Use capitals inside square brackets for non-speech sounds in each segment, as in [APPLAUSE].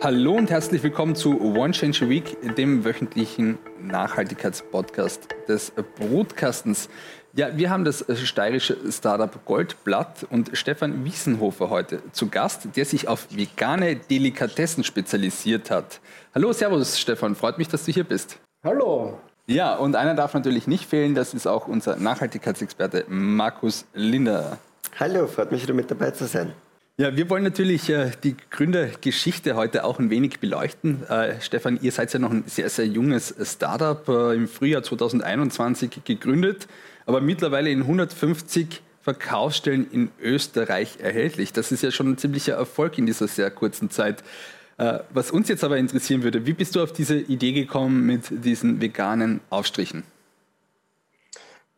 Hallo und herzlich willkommen zu One Change a Week, dem wöchentlichen Nachhaltigkeitspodcast des Brotkastens. Ja, wir haben das steirische Startup Goldblatt und Stefan Wiesenhofer heute zu Gast, der sich auf vegane Delikatessen spezialisiert hat. Hallo, Servus Stefan, freut mich, dass du hier bist. Hallo. Ja, und einer darf natürlich nicht fehlen, das ist auch unser Nachhaltigkeitsexperte Markus Linder. Hallo, freut mich wieder mit dabei zu sein. Ja, wir wollen natürlich äh, die Gründergeschichte heute auch ein wenig beleuchten. Äh, Stefan, ihr seid ja noch ein sehr, sehr junges Startup, äh, im Frühjahr 2021 gegründet, aber mittlerweile in 150 Verkaufsstellen in Österreich erhältlich. Das ist ja schon ein ziemlicher Erfolg in dieser sehr kurzen Zeit. Äh, was uns jetzt aber interessieren würde, wie bist du auf diese Idee gekommen mit diesen veganen Aufstrichen?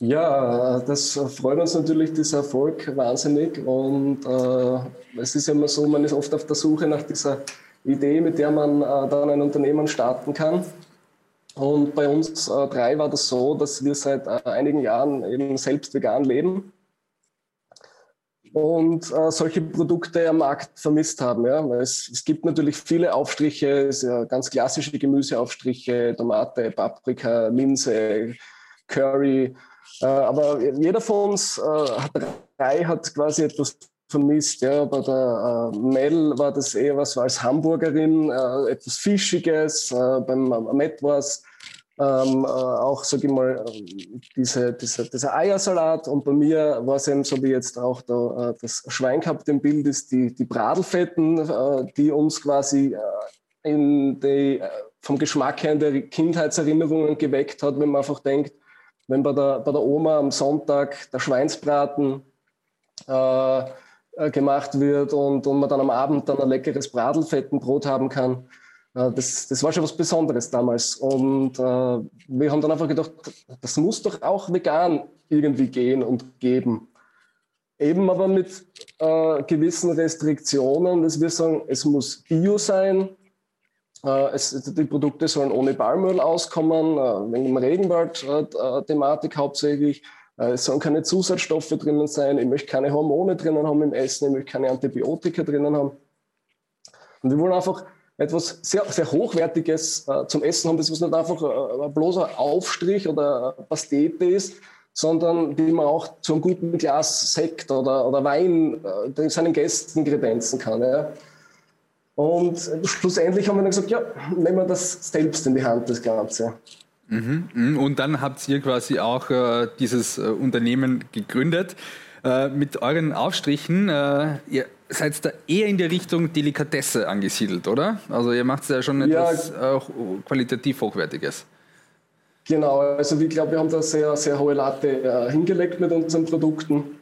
Ja, das freut uns natürlich, dieser Erfolg wahnsinnig. Und äh, es ist ja immer so, man ist oft auf der Suche nach dieser Idee, mit der man äh, dann ein Unternehmen starten kann. Und bei uns äh, drei war das so, dass wir seit äh, einigen Jahren eben selbst vegan leben und äh, solche Produkte am Markt vermisst haben. Ja? Es, es, gibt natürlich viele Aufstriche, ganz klassische Gemüseaufstriche, Tomate, Paprika, Linse, Curry, aber jeder von uns äh, hat drei hat quasi etwas vermisst. Ja. Bei der äh, Mel war das eher was als Hamburgerin, äh, etwas Fischiges. Äh, beim Matt war es ähm, äh, auch, sage ich mal, diese, diese, dieser Eiersalat. Und bei mir war es eben so, wie jetzt auch da, das Schwein gehabt im Bild ist, die, die Bradelfetten, die uns quasi in die, vom Geschmack her in der Kindheitserinnerungen geweckt hat, wenn man einfach denkt, wenn bei der, bei der Oma am Sonntag der Schweinsbraten äh, äh, gemacht wird und, und man dann am Abend dann ein leckeres Bradelfettenbrot haben kann. Äh, das, das war schon was Besonderes damals. Und äh, wir haben dann einfach gedacht, das muss doch auch vegan irgendwie gehen und geben. Eben aber mit äh, gewissen Restriktionen, dass wir sagen, es muss Bio sein, es, die Produkte sollen ohne Palmöl auskommen, äh, wegen dem Regenwald-Thematik hauptsächlich. Äh, es sollen keine Zusatzstoffe drinnen sein. Ich möchte keine Hormone drinnen haben im Essen. Ich möchte keine Antibiotika drinnen haben. Und wir wollen einfach etwas sehr, sehr Hochwertiges äh, zum Essen haben, das was nicht einfach äh, ein bloßer Aufstrich oder Pastete ist, sondern die man auch zu einem guten Glas Sekt oder, oder Wein äh, seinen Gästen kredenzen kann. Ja. Und schlussendlich haben wir dann gesagt, ja, nehmen wir das selbst in die Hand, das Ganze. Mhm, mhm. und dann habt ihr quasi auch äh, dieses äh, Unternehmen gegründet. Äh, mit euren Aufstrichen, äh, ihr seid da eher in der Richtung Delikatesse angesiedelt, oder? Also ihr macht ja schon etwas ja, qualitativ Hochwertiges. Genau, also ich glaube, wir haben da sehr, sehr hohe Latte äh, hingelegt mit unseren Produkten.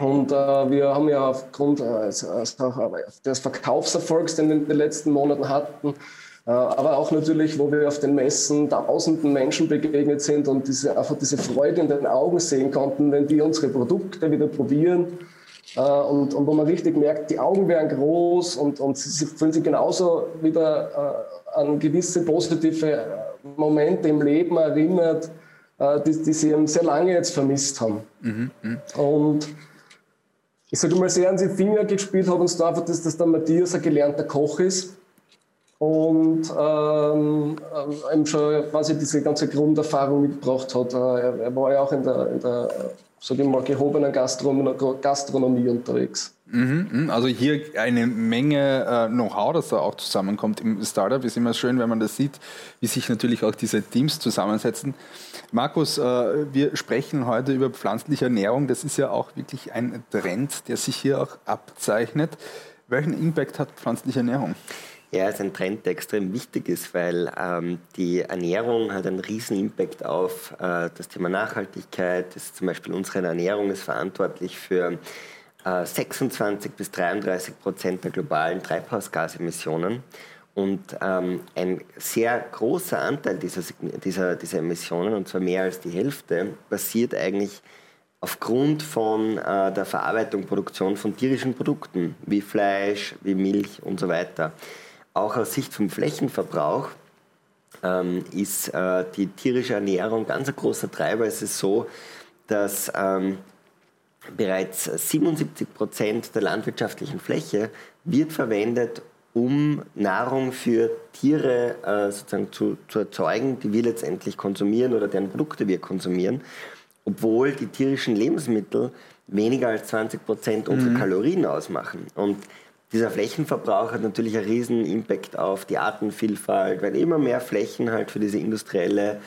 Und äh, wir haben ja aufgrund äh, des Verkaufserfolgs, den wir in den letzten Monaten hatten, äh, aber auch natürlich, wo wir auf den Messen tausenden Menschen begegnet sind und diese, einfach diese Freude in den Augen sehen konnten, wenn die unsere Produkte wieder probieren. Äh, und, und wo man richtig merkt, die Augen werden groß und, und sie fühlen sich genauso wieder äh, an gewisse positive Momente im Leben erinnert, die, die sie sehr lange jetzt vermisst haben. Mhm, mh. Und ich sage mal, sehr an die Finger gespielt hat uns da einfach, dass, der Matthias ein gelernter Koch ist und ähm, eben schon quasi diese ganze Grunderfahrung mitgebracht hat. Äh, er, er war ja auch in der, in der sage ich mal, gehobenen Gastronomie unterwegs. Mhm, mhm. also hier eine Menge äh, Know-how, das da auch zusammenkommt im Startup. Ist immer schön, wenn man das sieht, wie sich natürlich auch diese Teams zusammensetzen. Markus, äh, wir sprechen heute über pflanzliche Ernährung. Das ist ja auch wirklich ein Trend, der sich hier auch abzeichnet. Welchen Impact hat pflanzliche Ernährung? Ja, es ist ein Trend, der extrem wichtig ist, weil ähm, die Ernährung hat einen riesen Impact auf äh, das Thema Nachhaltigkeit. Das zum Beispiel unsere Ernährung ist verantwortlich für 26 bis 33 Prozent der globalen Treibhausgasemissionen. Und ähm, ein sehr großer Anteil dieser, dieser, dieser Emissionen, und zwar mehr als die Hälfte, basiert eigentlich aufgrund von äh, der Verarbeitung, Produktion von tierischen Produkten, wie Fleisch, wie Milch und so weiter. Auch aus Sicht vom Flächenverbrauch ähm, ist äh, die tierische Ernährung ganz ein großer Treiber. Es ist so, dass ähm, bereits 77 Prozent der landwirtschaftlichen Fläche wird verwendet, um Nahrung für Tiere äh, sozusagen zu, zu erzeugen, die wir letztendlich konsumieren oder deren Produkte wir konsumieren, obwohl die tierischen Lebensmittel weniger als 20 Prozent unserer mhm. Kalorien ausmachen. Und dieser Flächenverbrauch hat natürlich einen riesen Impact auf die Artenvielfalt, weil immer mehr Flächen halt für diese industrielle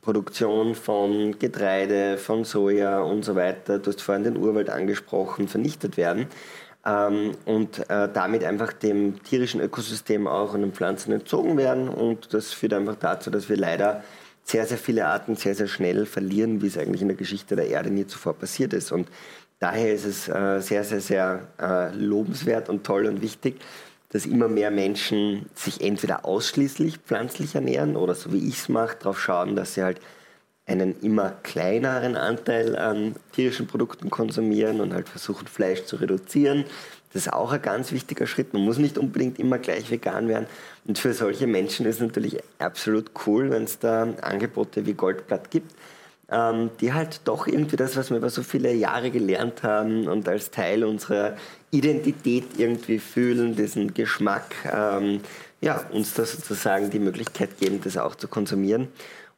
Produktion von Getreide, von Soja und so weiter, du hast vorhin den Urwald angesprochen, vernichtet werden. Ähm, und äh, damit einfach dem tierischen Ökosystem auch und den Pflanzen entzogen werden. Und das führt einfach dazu, dass wir leider sehr, sehr viele Arten sehr, sehr schnell verlieren, wie es eigentlich in der Geschichte der Erde nie zuvor passiert ist. Und daher ist es äh, sehr, sehr, sehr äh, lobenswert und toll und wichtig, dass immer mehr Menschen sich entweder ausschließlich pflanzlich ernähren oder so wie ich es mache, darauf schauen, dass sie halt einen immer kleineren Anteil an tierischen Produkten konsumieren und halt versuchen, Fleisch zu reduzieren. Das ist auch ein ganz wichtiger Schritt. Man muss nicht unbedingt immer gleich vegan werden. Und für solche Menschen ist es natürlich absolut cool, wenn es da Angebote wie Goldblatt gibt, ähm, die halt doch irgendwie das, was wir über so viele Jahre gelernt haben und als Teil unserer Identität irgendwie fühlen, diesen Geschmack, ähm, ja, uns da sozusagen die Möglichkeit geben, das auch zu konsumieren.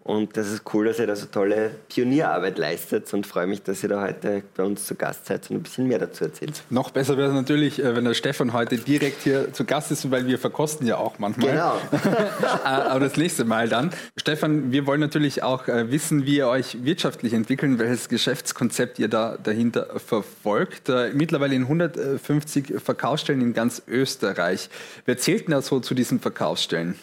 Und das ist cool, dass ihr da so tolle Pionierarbeit leistet und freue mich, dass ihr da heute bei uns zu Gast seid und ein bisschen mehr dazu erzählt. Noch besser wäre es natürlich, äh, wenn der Stefan heute direkt hier zu Gast ist, weil wir verkosten ja auch manchmal. Genau. [LAUGHS] Äh, aber das nächste Mal dann. Stefan, wir wollen natürlich auch äh, wissen, wie ihr euch wirtschaftlich entwickelt, welches Geschäftskonzept ihr da dahinter verfolgt. Mittlerweile in 150 Verkaufsstellen in ganz Österreich. Wer zählt denn da so zu diesen Verkaufsstellen?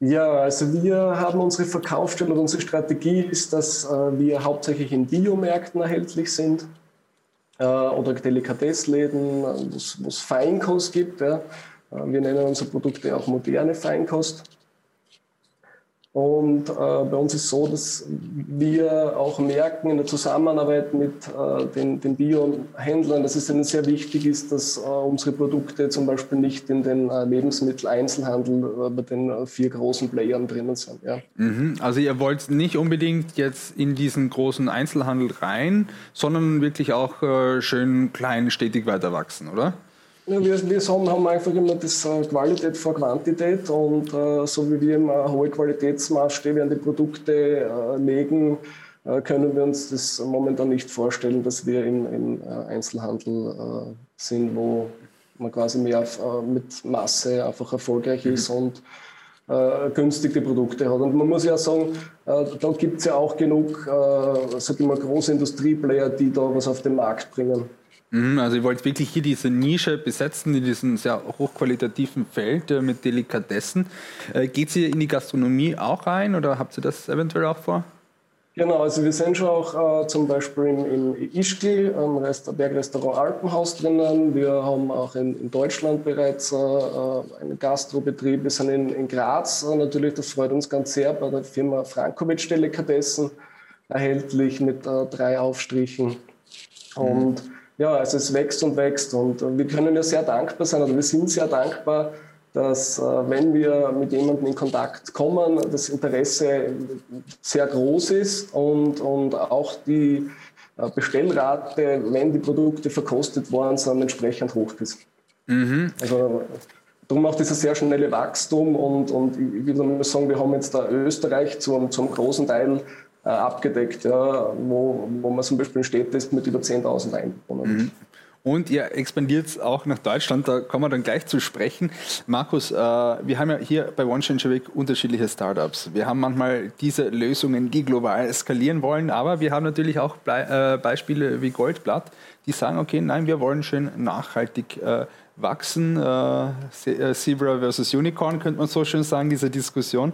Ja, also wir haben unsere Verkaufsstelle und unsere Strategie ist, dass äh, wir hauptsächlich in Biomärkten erhältlich sind äh, oder Delikatessläden, wo es Feinkost gibt. Ja. Äh, wir nennen unsere Produkte auch moderne Feinkost. Und äh, bei uns ist es so, dass wir auch merken in der Zusammenarbeit mit äh, den, den Bio-Händlern, dass es ihnen sehr wichtig ist, dass äh, unsere Produkte zum Beispiel nicht in den äh, Lebensmitteleinzelhandel äh, bei den äh, vier großen Playern drinnen sind. Ja. Mhm. Also ihr wollt nicht unbedingt jetzt in diesen großen Einzelhandel rein, sondern wirklich auch schön klein, stetig weiter wachsen, oder? Ja, wir, wir haben, einfach immer das äh, Qualität vor Quantität und äh, so wie wir immer hohe Qualitätsmaßstäbe an die Produkte äh, legen, äh, können wir uns das momentan nicht vorstellen, dass wir im, im äh, Einzelhandel äh, sind, wo man quasi mehr mit Masse einfach erfolgreich mhm. ist und günstige Produkte hat. Und man muss ja sagen, da gibt es ja auch genug, äh, sag ich mal, große Industrieplayer, die da was auf den Markt bringen. Mhm, also ihr wollt wirklich hier diese Nische besetzen in diesem sehr hochqualitativen Feld äh, mit Delikatessen. Äh, geht ihr in die Gastronomie auch rein oder habt ihr das eventuell auch vor? Genau, also wir sind schon auch äh, zum Beispiel im, im Ischgl, am Rest Bergrestaurant Alpenhaus drinnen. Wir haben auch in, in Deutschland bereits äh, äh einen Gastrobetrieb. Wir sind in, in Graz natürlich, das freut uns ganz sehr, bei der Firma Frankovic Delikatessen erhältlich mit drei Aufstrichen. Mhm. Ja, also es wächst und wächst und wir können ja sehr dankbar sein oder wir sind sehr dankbar, dass äh, wenn wir mit jemandem in Kontakt kommen, das Interesse sehr groß ist und, und auch die äh, Bestellrate, wenn die Produkte verkostet worden sind, entsprechend hoch ist. Mhm. Also darum auch dieses sehr schnelle Wachstum und, und ich nur sagen, wir haben jetzt da Österreich zum, zum großen Teil äh, abgedeckt, ja, wo, wo man zum Beispiel in Städte ist mit über 10.000 Einwohnern. Mhm. Und ihr expandiert auch nach Deutschland, da kommen wir dann gleich zu sprechen. Markus, äh, wir haben ja hier bei One Change Week unterschiedliche Startups. Wir haben manchmal diese Lösungen, die global skalieren wollen, aber wir haben natürlich auch Ble äh, Beispiele wie Goldblatt, die sagen, okay, nein, wir wollen schön nachhaltig äh, wachsen. Äh, äh, Zebra versus Unicorn könnte man so schön sagen, diese Diskussion.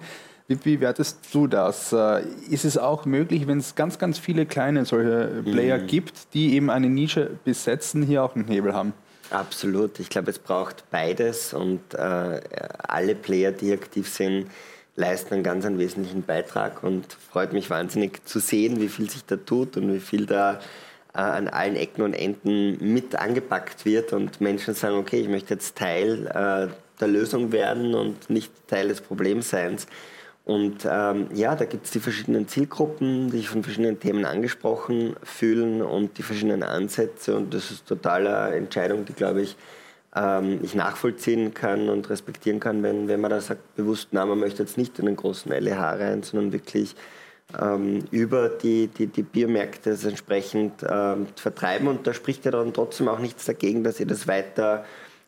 Wie bewertest du das? Äh, ist es auch möglich, wenn es ganz, ganz viele kleine solche Player mhm. gibt, die eben eine Nische besetzen, hier auch einen Hebel haben? Absolut. Ich glaube, es braucht beides und äh, alle Player, die aktiv sind, leisten einen ganz einen wesentlichen Beitrag und freut mich wahnsinnig zu sehen, wie viel sich da tut und wie viel da äh, an allen Ecken und Enden mit angepackt wird und Menschen sagen, okay, ich möchte jetzt Teil äh, der Lösung werden und nicht Teil des Problemseins. Und ähm, ja, da gibt es die verschiedenen Zielgruppen, die sich von verschiedenen Themen angesprochen fühlen und die verschiedenen Ansätze. Und das ist total eine Entscheidung, die, glaube ich, ähm, ich nachvollziehen kann und respektieren kann, wenn, wenn man da sagt, bewusst, na, man möchte jetzt nicht in den großen LEH rein, sondern wirklich ähm, über die, die, die Biomärkte das entsprechend ähm, vertreiben. Und da spricht ja dann trotzdem auch nichts dagegen, dass ihr das weiter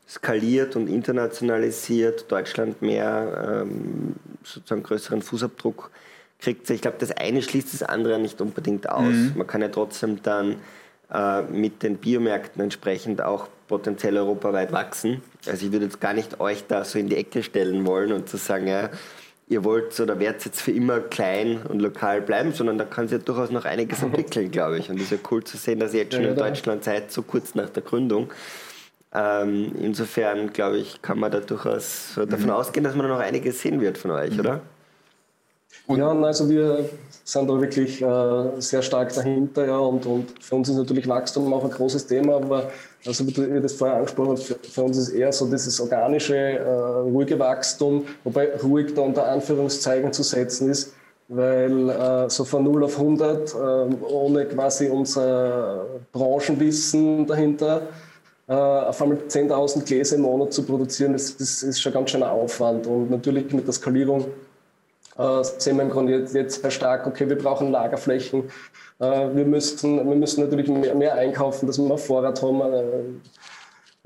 skaliert und internationalisiert, Deutschland mehr ähm, sozusagen größeren Fußabdruck kriegt. Ich glaube, das eine schließt das andere nicht unbedingt aus. Mhm. Man kann ja trotzdem dann äh, mit den Biomärkten entsprechend auch potenziell europaweit wachsen. Also ich würde jetzt gar nicht euch da so in die Ecke stellen wollen und zu sagen, ja, ihr wollt oder werdet jetzt für immer klein und lokal bleiben, sondern da kann sich ja durchaus noch einiges [LAUGHS] entwickeln, glaube ich. Und es ist ja cool zu sehen, dass ihr jetzt schon in Deutschland seid, so kurz nach der Gründung. Ähm, insofern, glaube ich, kann man da durchaus davon mhm. ausgehen, dass man da noch einiges sehen wird von euch, mhm. oder? Und ja, also wir sind da wirklich äh, sehr stark dahinter, ja, und, und für uns ist natürlich Wachstum auch ein großes Thema, aber also wie ihr das vorher angesprochen habt, für, für uns ist eher so dieses organische, äh, ruhige Wachstum, wobei ruhig da unter Anführungszeichen zu setzen ist, weil äh, so von 0 auf 100, äh, ohne quasi unser Branchenwissen dahinter, auf einmal 10.000 Gläser im Monat zu produzieren, das, das ist schon ganz schön ein Aufwand. Und natürlich mit der Skalierung äh, sehen wir im Grunde jetzt, jetzt sehr stark, okay, wir brauchen Lagerflächen, äh, wir, müssen, wir müssen natürlich mehr, mehr einkaufen, dass wir mehr Vorrat haben. Äh,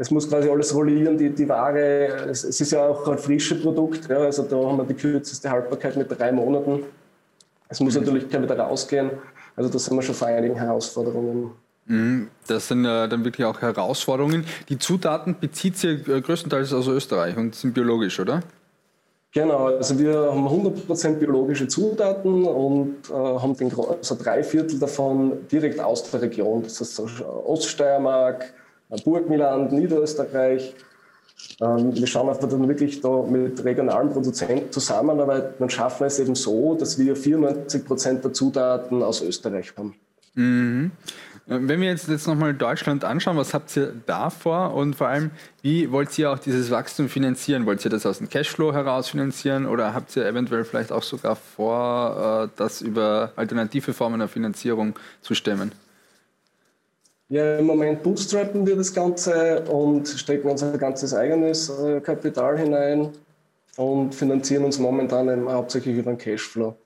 es muss quasi alles rollieren, die, die Ware, es, es ist ja auch ein frisches Produkt, ja, also da haben wir die kürzeste Haltbarkeit mit drei Monaten. Es muss mhm. natürlich wieder rausgehen, also da sind wir schon vor einigen Herausforderungen. Mhm. Das sind äh, dann wirklich auch Herausforderungen. Die Zutaten bezieht sie äh, größtenteils aus Österreich und sind biologisch, oder? Genau, also wir haben 100% biologische Zutaten und äh, haben den, also drei Viertel davon direkt aus der Region. Das heißt Oststeiermark, Burgenland, Niederösterreich. Ähm, wir schauen einfach dann wirklich da mit regionalen Produzenten zusammenarbeiten und schaffen es eben so, dass wir 94% der Zutaten aus Österreich haben. Mhm. Wenn wir jetzt, jetzt nochmal Deutschland anschauen, was habt ihr da vor und vor allem, wie wollt ihr auch dieses Wachstum finanzieren? Wollt ihr das aus dem Cashflow heraus finanzieren oder habt ihr eventuell vielleicht auch sogar vor, äh, das über alternative Formen der Finanzierung zu stemmen? Ja, im Moment bootstrappen wir das Ganze und stecken unser ganzes eigenes äh, Kapital hinein und finanzieren uns momentan hauptsächlich über den Cashflow.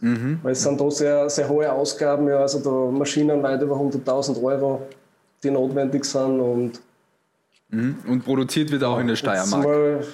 Mhm. Weil es sind da sehr, sehr hohe Ausgaben, ja, also da Maschinen weit über 100.000 Euro, die notwendig sind. Und, mhm. und produziert wird auch in der Steiermark. Mal,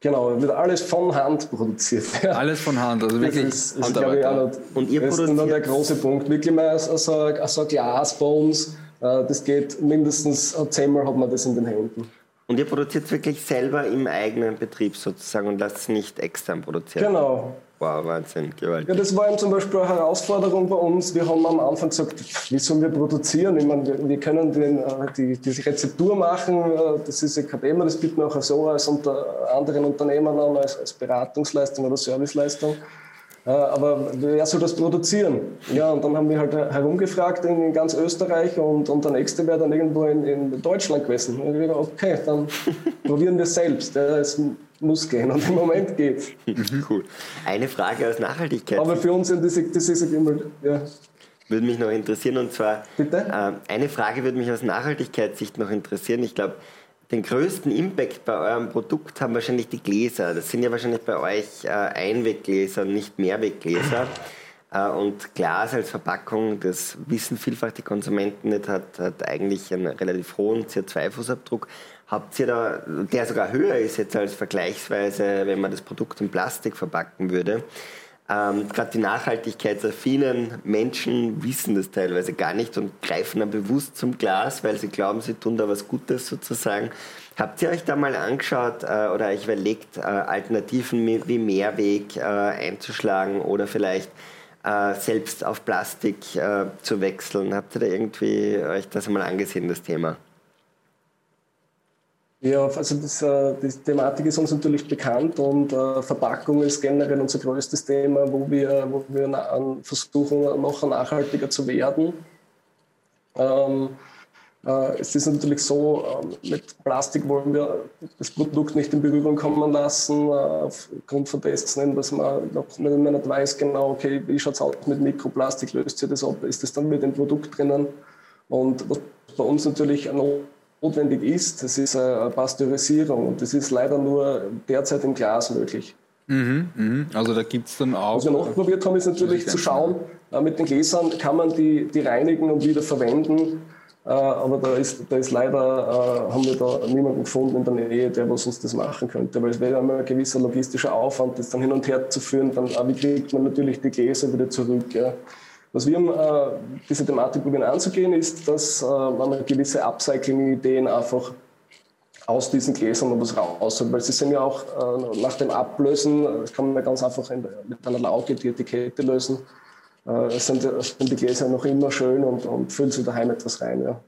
genau, wird alles von Hand produziert. Ja. Alles von Hand, also wirklich das ist, ist, glaube ich, auch noch, und ihr das ist noch der große Punkt. Wirklich mal so, so, so ein Glas bei uns, äh, das geht mindestens zehnmal hat man das in den Händen. Und ihr produziert wirklich selber im eigenen Betrieb sozusagen und lasst es nicht extern produzieren? Genau, Wow, Wahnsinn, gewaltig. Ja, das war eben zum Beispiel eine Herausforderung bei uns. Wir haben am Anfang gesagt, wie sollen wir produzieren? Ich meine, wir, können den, äh, die, die Rezeptur machen, äh, das ist ja kein Thema, das bieten wir auch so als unter anderen Unternehmen an, als, als Beratungsleistung oder Serviceleistung. Äh, aber wer soll das produzieren? Ja, und dann haben wir halt herumgefragt in ganz Österreich und, und der nächste wäre dann irgendwo in, in Deutschland gewesen. Und ich dachte, okay, dann [LAUGHS] probieren wir es selbst. Es muss gehen und im Moment geht [LAUGHS] Cool. Eine Frage aus Nachhaltigkeit. Aber für uns sind das ist immer, ja. Würde mich noch interessieren und zwar, Bitte? Äh, eine Frage würde mich aus Nachhaltigkeitssicht noch interessieren. Ich glaube, den größten Impact bei eurem Produkt haben wahrscheinlich die Gläser. Das sind ja wahrscheinlich bei euch äh, Einweggläser, nicht Mehrweggläser. Äh, und Glas als Verpackung, das wissen vielfach die Konsumenten nicht, hat, hat eigentlich einen relativ hohen CO2-Fußabdruck. Habt ihr da, der sogar höher ist jetzt als vergleichsweise, wenn man das Produkt in Plastik verpacken würde? Ähm, Gerade die nachhaltigkeitsaffinen Menschen wissen das teilweise gar nicht und greifen dann bewusst zum Glas, weil sie glauben, sie tun da was Gutes sozusagen. Habt ihr euch da mal angeschaut äh, oder euch überlegt, äh, Alternativen wie Mehrweg äh, einzuschlagen oder vielleicht äh, selbst auf Plastik äh, zu wechseln? Habt ihr da irgendwie euch das einmal angesehen, das Thema? Ja, also das, äh, die Thematik ist uns natürlich bekannt und äh, Verpackung ist generell unser größtes Thema, wo wir, wo wir versuchen, noch nachhaltiger zu werden. Ähm, äh, es ist natürlich so, äh, mit Plastik wollen wir das Produkt nicht in Berührung kommen lassen, aufgrund von dessen, dass man noch nicht weiß genau, okay, wie schaut es aus mit Mikroplastik, löst sich das ab, ist das dann mit dem Produkt drinnen? Und was bei uns natürlich ein notwendig ist, das ist eine Pasteurisierung und das ist leider nur derzeit im Glas möglich. Mhm, mh. Also da gibt es dann auch. Was wir noch probiert haben, ist natürlich zu schauen, äh, mit den Gläsern kann man die, die reinigen und wieder verwenden. Äh, aber da ist, da ist leider, äh, haben wir da niemanden gefunden in der Nähe, der was uns das machen könnte. Weil es wäre immer ein gewisser logistischer Aufwand, das dann hin und her zu führen. Dann, wie kriegt man natürlich die Gläser wieder zurück? Ja. Was wir haben, diese Thematik probieren anzugehen, ist, dass man gewisse Upcycling-Ideen einfach aus diesen Gläsern noch was raus. Weil sie sind ja auch äh, nach dem Ablösen, das kann man ganz einfach in, mit einer Lauge die Etikette lösen, äh, sind, sind, die Gläser noch immer schön und, und füllen sie daheim etwas rein. Ja.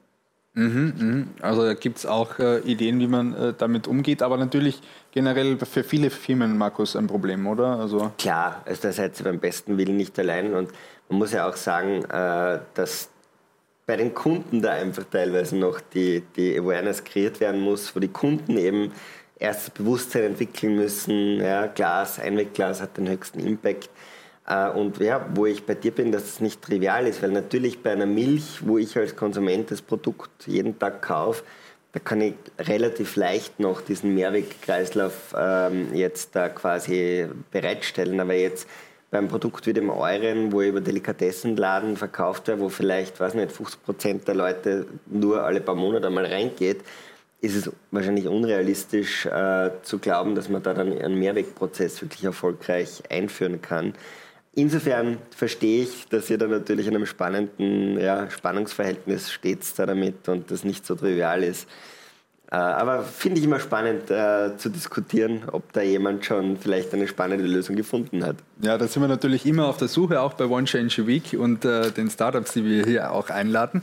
Mhm, mh. Also da gibt es auch äh, Ideen, wie man äh, damit umgeht, aber natürlich generell für viele Firmen, Markus, ein Problem, oder? Also Klar, also da seid ihr beim besten Willen nicht allein und man muss ja auch sagen, äh, dass bei den Kunden da einfach teilweise noch die, die Awareness kreiert werden muss, wo die Kunden eben erst Bewusstsein entwickeln müssen. Ja, Glas, Einwegglas hat den höchsten Impact. Äh, und ja, wo ich bei dir bin, dass es nicht trivial ist, weil natürlich bei einer Milch, wo ich als Konsument das Produkt jeden Tag kaufe, da kann ich relativ leicht noch diesen Mehrwegkreislauf ähm, jetzt da quasi bereitstellen. Aber jetzt beim Produkt wie dem euren, wo über Delikatessenladen verkauft wird, wo vielleicht, weiß nicht, 50 Prozent der Leute nur alle paar Monate mal reingeht, ist es wahrscheinlich unrealistisch äh, zu glauben, dass man da dann einen Mehrwegprozess wirklich erfolgreich einführen kann. Insofern verstehe ich, dass ihr da natürlich in einem spannenden ja, Spannungsverhältnis steht da damit und das nicht so trivial ist. Äh, aber finde ich immer spannend äh, zu diskutieren, ob da jemand schon vielleicht eine spannende Lösung gefunden hat. Ja, da sind wir natürlich immer auf der Suche, auch bei One Change a Week und äh, den Startups, die wir hier auch einladen.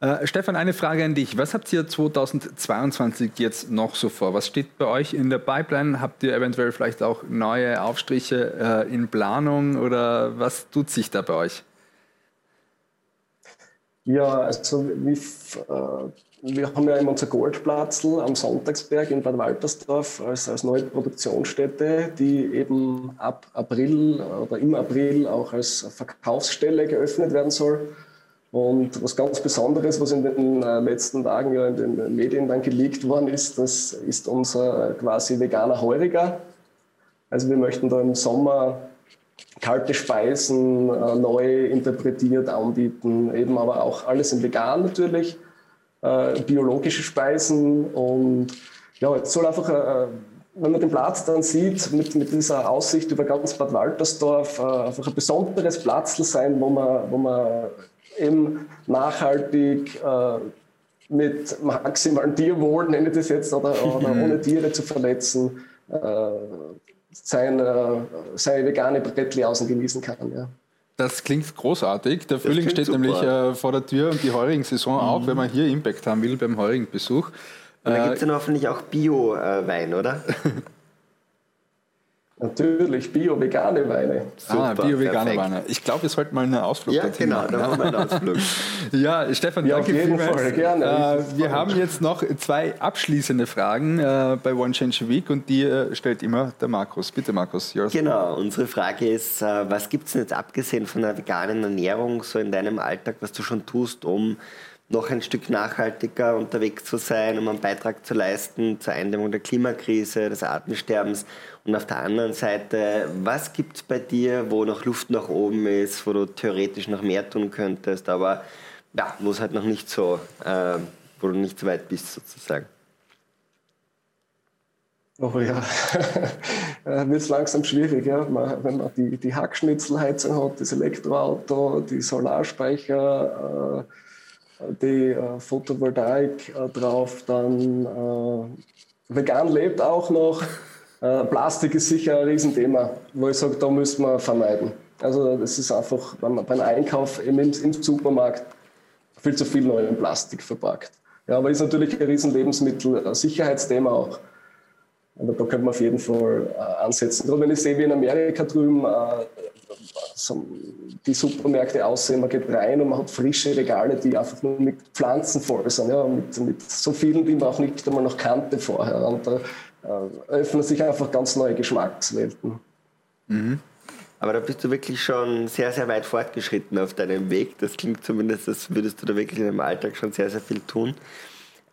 Äh, Stefan, eine Frage an dich. Was habt ihr 2022 jetzt noch so vor? Was steht bei euch in der Pipeline? Habt ihr eventuell vielleicht auch neue Aufstriche äh, in Planung oder was tut sich da bei euch? Ja, also wie äh, wir haben ja immer unser Goldplatzl am Sonntagsberg in Bad Waltersdorf als, als neue Produktionsstätte, die eben ab April oder im April auch als Verkaufsstelle geöffnet werden soll. Und was ganz Besonderes, was in den äh, letzten Tagen ja in den Medien dann geleakt worden ist, das ist unser quasi veganer Heuriger. Also wir möchten da im Sommer kalte Speisen äh, neu interpretiert anbieten, eben aber auch alles in vegan natürlich äh, biologische Speisen. Und ja, es soll einfach, wenn man den Platz dann sieht, mit, mit dieser Aussicht über ganz Bad Waltersdorf, äh, einfach ein besonderes Platz sein, wo man, wo man eben nachhaltig äh, mit maximalen Tierwohl, nenne ich das jetzt, oder, oder ohne Tiere zu verletzen, äh, sein, seine vegane Brettli außen genießen kann. Ja. Das klingt großartig. Der Frühling steht super. nämlich äh, vor der Tür und die heurigen Saison mhm. auch, wenn man hier Impact haben will beim heurigen Besuch. Und da gibt es dann hoffentlich auch Bio-Wein, oder? [LAUGHS] Natürlich, bio-vegane Weine. Super, ah, bio-vegane Weine. Ich glaube, wir sollten mal einen Ausflug ja, dorthin genau, machen. Ja, genau, da machen wir einen Ausflug. [LAUGHS] ja, Stefan, ja, danke vielmals. Fall, gerne. Äh, wir haben jetzt noch zwei abschließende Fragen äh, bei One Change Week und die äh, stellt immer der Markus. Bitte, Markus. Yours. Genau, unsere Frage ist, äh, was gibt es denn jetzt abgesehen von der veganen Ernährung so in deinem Alltag, was du schon tust, um noch ein Stück nachhaltiger unterwegs zu sein, um einen Beitrag zu leisten zur Eindämmung der Klimakrise, des Artensterbens. Und auf der anderen Seite, was gibt es bei dir, wo noch Luft nach oben ist, wo du theoretisch noch mehr tun könntest, aber ja, wo es halt noch nicht so, äh, wo du nicht so weit bist sozusagen? Oh ja, [LAUGHS] wird es langsam schwierig, ja? wenn man die, die Hackschnitzelheizung hat, das Elektroauto, die Solarspeicher, äh, die äh, Photovoltaik äh, drauf, dann äh, vegan lebt auch noch. Äh, Plastik ist sicher ein Riesenthema, wo ich sage, da müssen wir vermeiden. Also das ist einfach beim, beim Einkauf im, im Supermarkt viel zu viel neu in Plastik verpackt. Ja, aber ist natürlich ein Riesenlebensmittel, ein Sicherheitsthema auch. Aber da könnte man auf jeden Fall äh, ansetzen. Gerade wenn ich sehe, wie in Amerika drüben äh, die Supermärkte aussehen, man geht rein und man hat frische Regale, die einfach nur mit Pflanzen voll sind, ja, mit, mit so vielen, die man auch nicht einmal noch kannte vorher. Und da äh, öffnen sich einfach ganz neue Geschmackswelten. Mhm. Aber da bist du wirklich schon sehr, sehr weit fortgeschritten auf deinem Weg. Das klingt zumindest, als würdest du da wirklich in deinem Alltag schon sehr, sehr viel tun.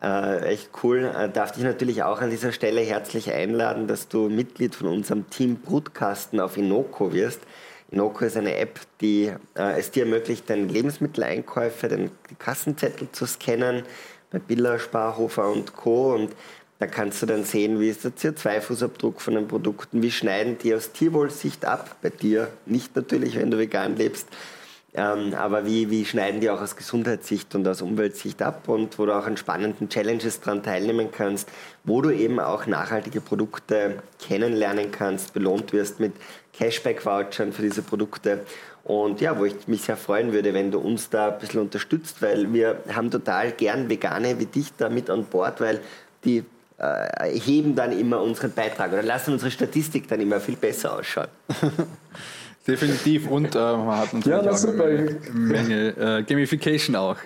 Äh, echt cool. Äh, darf dich natürlich auch an dieser Stelle herzlich einladen, dass du Mitglied von unserem Team Brutkasten auf Inoko wirst. Inoko ist eine App, die äh, es dir ermöglicht, deine Lebensmitteleinkäufe, den Kassenzettel zu scannen bei Biller, Sparhofer und Co. Und da kannst du dann sehen, wie ist der CO2-Fußabdruck von den Produkten, wie schneiden die aus Tierwohlsicht ab, bei dir nicht natürlich, wenn du vegan lebst, ähm, aber wie, wie schneiden die auch aus Gesundheitssicht und aus Umweltsicht ab und wo du auch an spannenden Challenges daran teilnehmen kannst, wo du eben auch nachhaltige Produkte kennenlernen kannst, belohnt wirst mit Cashback-Vouchern für diese Produkte. Und ja, wo ich mich sehr freuen würde, wenn du uns da ein bisschen unterstützt, weil wir haben total gern Vegane wie dich da mit an Bord, weil die äh, heben dann immer unseren Beitrag oder lassen unsere Statistik dann immer viel besser ausschauen. [LAUGHS] Definitiv und äh, man hat natürlich ja, auch eine Menge äh, Gamification auch.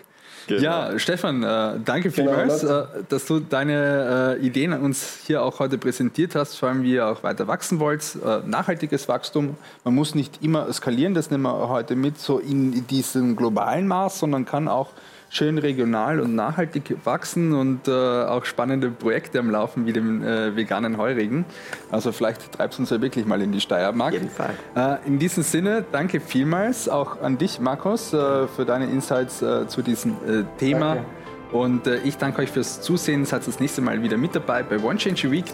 Genau. Ja, Stefan, äh, danke genau, vielmals, genau, dass du deine äh, Ideen uns hier auch heute präsentiert hast, vor allem wie ihr auch weiter wachsen wollt. Äh, nachhaltiges Wachstum, man muss nicht immer skalieren, das nehmen wir heute mit, so in diesem globalen Maß, sondern kann auch schön regional und nachhaltig wachsen und äh, auch spannende Projekte am Laufen wie dem äh, veganen Heurigen. Also vielleicht treibst du uns ja wirklich mal in die Steiermark. Auf jeden Fall. Äh, in diesem Sinne, danke vielmals auch an dich, Markus, äh, für deine Insights äh, zu diesem äh, Thema. Danke. Und ich danke euch fürs Zusehen. Seid das nächste Mal wieder mit dabei bei One Change a Week.